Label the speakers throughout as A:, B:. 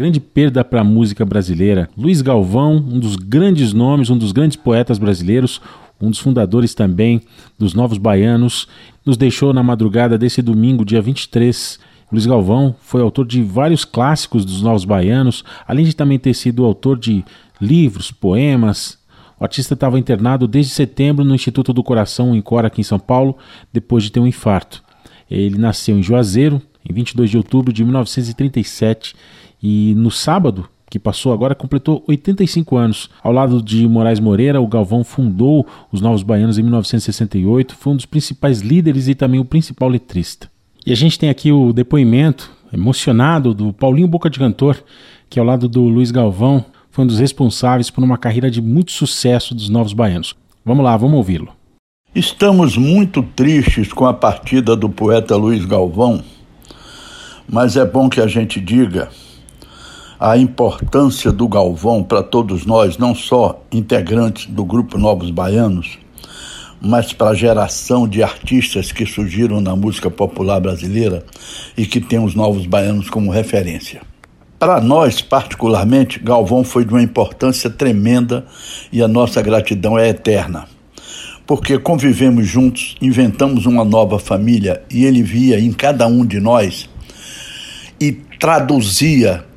A: Grande perda para a música brasileira. Luiz Galvão, um dos grandes nomes, um dos grandes poetas brasileiros, um dos fundadores também dos Novos Baianos, nos deixou na madrugada desse domingo, dia 23. Luiz Galvão foi autor de vários clássicos dos Novos Baianos, além de também ter sido autor de livros, poemas. O artista estava internado desde setembro no Instituto do Coração, em Cora, aqui em São Paulo, depois de ter um infarto. Ele nasceu em Juazeiro, em 22 de outubro de 1937 e no sábado, que passou agora, completou 85 anos. Ao lado de Moraes Moreira, o Galvão fundou os Novos Baianos em 1968, foi um dos principais líderes e também o principal letrista. E a gente tem aqui o depoimento emocionado do Paulinho Boca de Cantor, que ao lado do Luiz Galvão foi um dos responsáveis por uma carreira de muito sucesso dos Novos Baianos. Vamos lá, vamos ouvi-lo.
B: Estamos muito tristes com a partida do poeta Luiz Galvão, mas é bom que a gente diga a importância do Galvão para todos nós, não só integrantes do grupo Novos Baianos, mas para a geração de artistas que surgiram na música popular brasileira e que tem os Novos Baianos como referência. Para nós, particularmente, Galvão foi de uma importância tremenda e a nossa gratidão é eterna. Porque convivemos juntos, inventamos uma nova família e ele via em cada um de nós e traduzia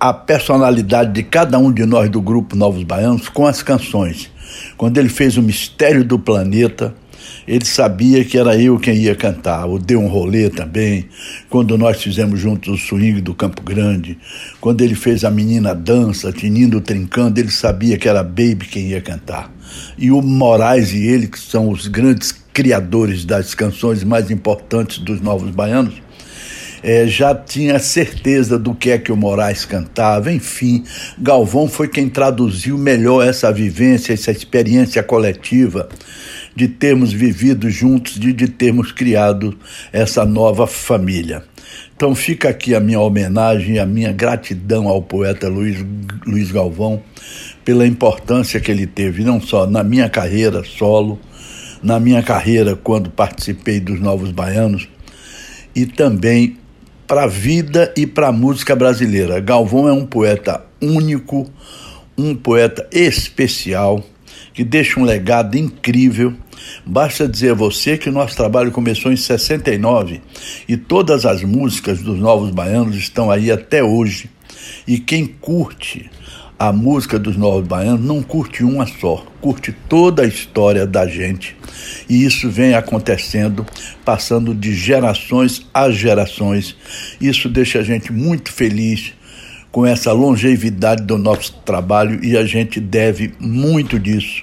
B: a personalidade de cada um de nós do grupo Novos Baianos com as canções. Quando ele fez o Mistério do Planeta, ele sabia que era eu quem ia cantar. O Deu um Rolê também, quando nós fizemos juntos o Swing do Campo Grande, quando ele fez a Menina Dança, Tinindo Trincando, ele sabia que era Baby quem ia cantar. E o Moraes e ele, que são os grandes criadores das canções mais importantes dos Novos Baianos, é, já tinha certeza do que é que o Moraes cantava, enfim, Galvão foi quem traduziu melhor essa vivência, essa experiência coletiva de termos vivido juntos, de, de termos criado essa nova família. Então fica aqui a minha homenagem, a minha gratidão ao poeta Luiz, Luiz Galvão pela importância que ele teve, não só na minha carreira solo, na minha carreira quando participei dos Novos Baianos, e também para a vida e para a música brasileira. Galvão é um poeta único, um poeta especial, que deixa um legado incrível. Basta dizer a você que nosso trabalho começou em 69 e todas as músicas dos Novos Baianos estão aí até hoje. E quem curte a música dos Novos Baianos não curte uma só, curte toda a história da gente. E isso vem acontecendo, passando de gerações a gerações. Isso deixa a gente muito feliz com essa longevidade do nosso trabalho e a gente deve muito disso,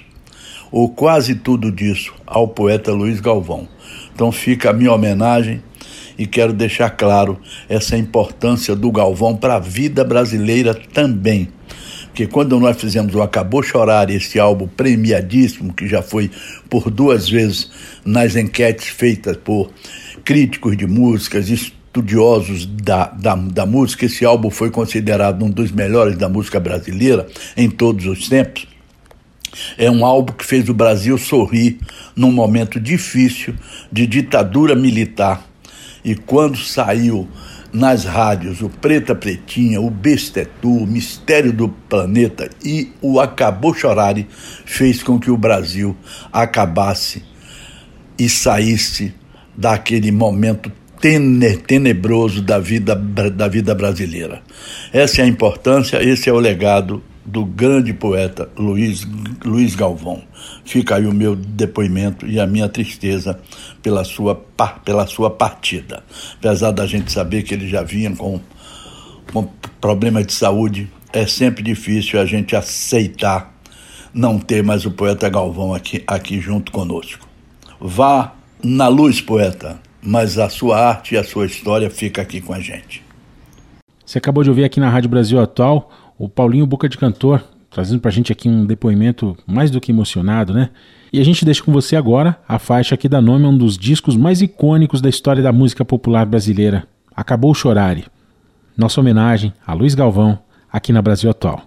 B: ou quase tudo disso, ao poeta Luiz Galvão. Então fica a minha homenagem e quero deixar claro essa importância do Galvão para a vida brasileira também porque quando nós fizemos o Acabou Chorar, esse álbum premiadíssimo, que já foi por duas vezes nas enquetes feitas por críticos de músicas, estudiosos da, da, da música, esse álbum foi considerado um dos melhores da música brasileira em todos os tempos. É um álbum que fez o Brasil sorrir num momento difícil de ditadura militar. E quando saiu nas rádios o Preta Pretinha, o Bestetu, o Mistério do Planeta e o Acabou Chorare fez com que o Brasil acabasse e saísse daquele momento tenebroso da vida, da vida brasileira. Essa é a importância, esse é o legado do grande poeta Luiz, Luiz Galvão. Fica aí o meu depoimento e a minha tristeza pela sua, pela sua partida. Apesar da gente saber que ele já vinha com, com problemas de saúde, é sempre difícil a gente aceitar não ter mais o poeta Galvão aqui, aqui junto conosco. Vá na luz, poeta, mas a sua arte e a sua história fica aqui com a gente.
A: Você acabou de ouvir aqui na Rádio Brasil Atual o Paulinho Boca de Cantor, trazendo pra gente aqui um depoimento mais do que emocionado, né? E a gente deixa com você agora a faixa que dá nome a um dos discos mais icônicos da história da música popular brasileira, Acabou Chorare. Nossa homenagem a Luiz Galvão, aqui na Brasil Atual.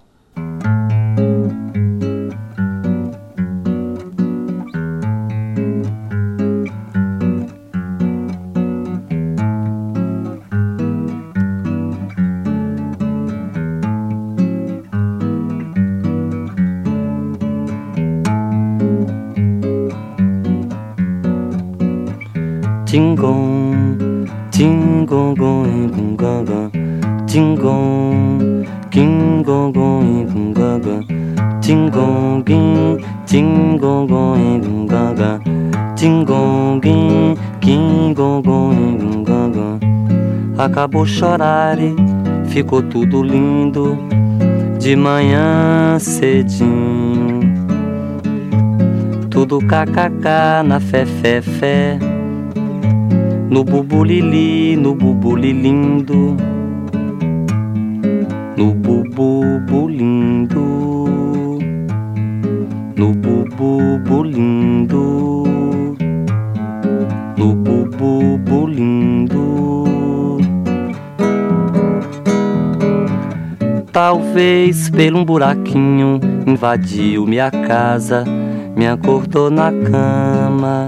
C: Tingong, tingong gong gaga, tingong, king gong gaga, tingong ging, tingong gong gaga, tingong ging, king gong gaga. Acabou chorar e ficou tudo lindo de manhã cedinho. Tudo kkk na fé, fé, fé. No bubulili, no bubuli lindo. No bububu lindo. No bububu lindo. No bububu lindo. Talvez pelo um buraquinho invadiu minha casa, me acordou na cama,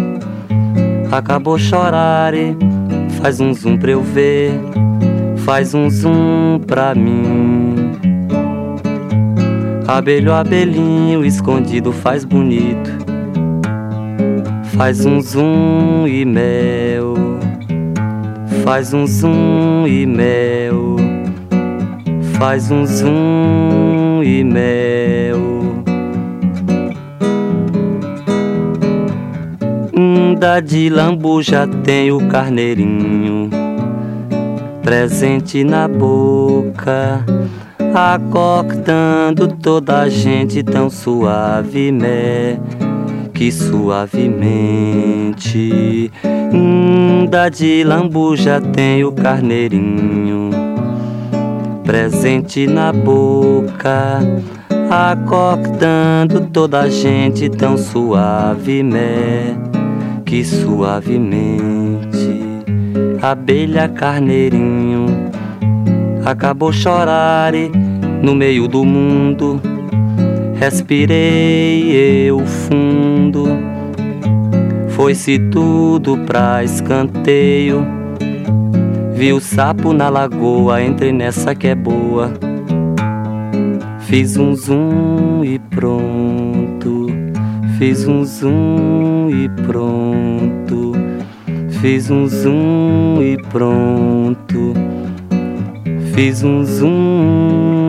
C: acabou chorar e faz um zoom pra eu ver, faz um zoom pra mim. Abelho, abelhinho, escondido faz bonito, faz um zoom e mel, faz um zoom e mel, faz um zoom e mel. Da de lambuja tem o carneirinho presente na boca, acordando toda a gente tão suave, né? Que suavemente. Da de lambuja tem o carneirinho presente na boca, acordando toda a gente tão suave, né? Que suavemente. Abelha carneirinho acabou chorar e no meio do mundo respirei eu fundo. Foi-se tudo pra escanteio. Vi o sapo na lagoa, entrei nessa que é boa. Fiz um zoom e pronto. Fiz um zoom e pronto. Fiz um zoom e pronto. Fiz um zoom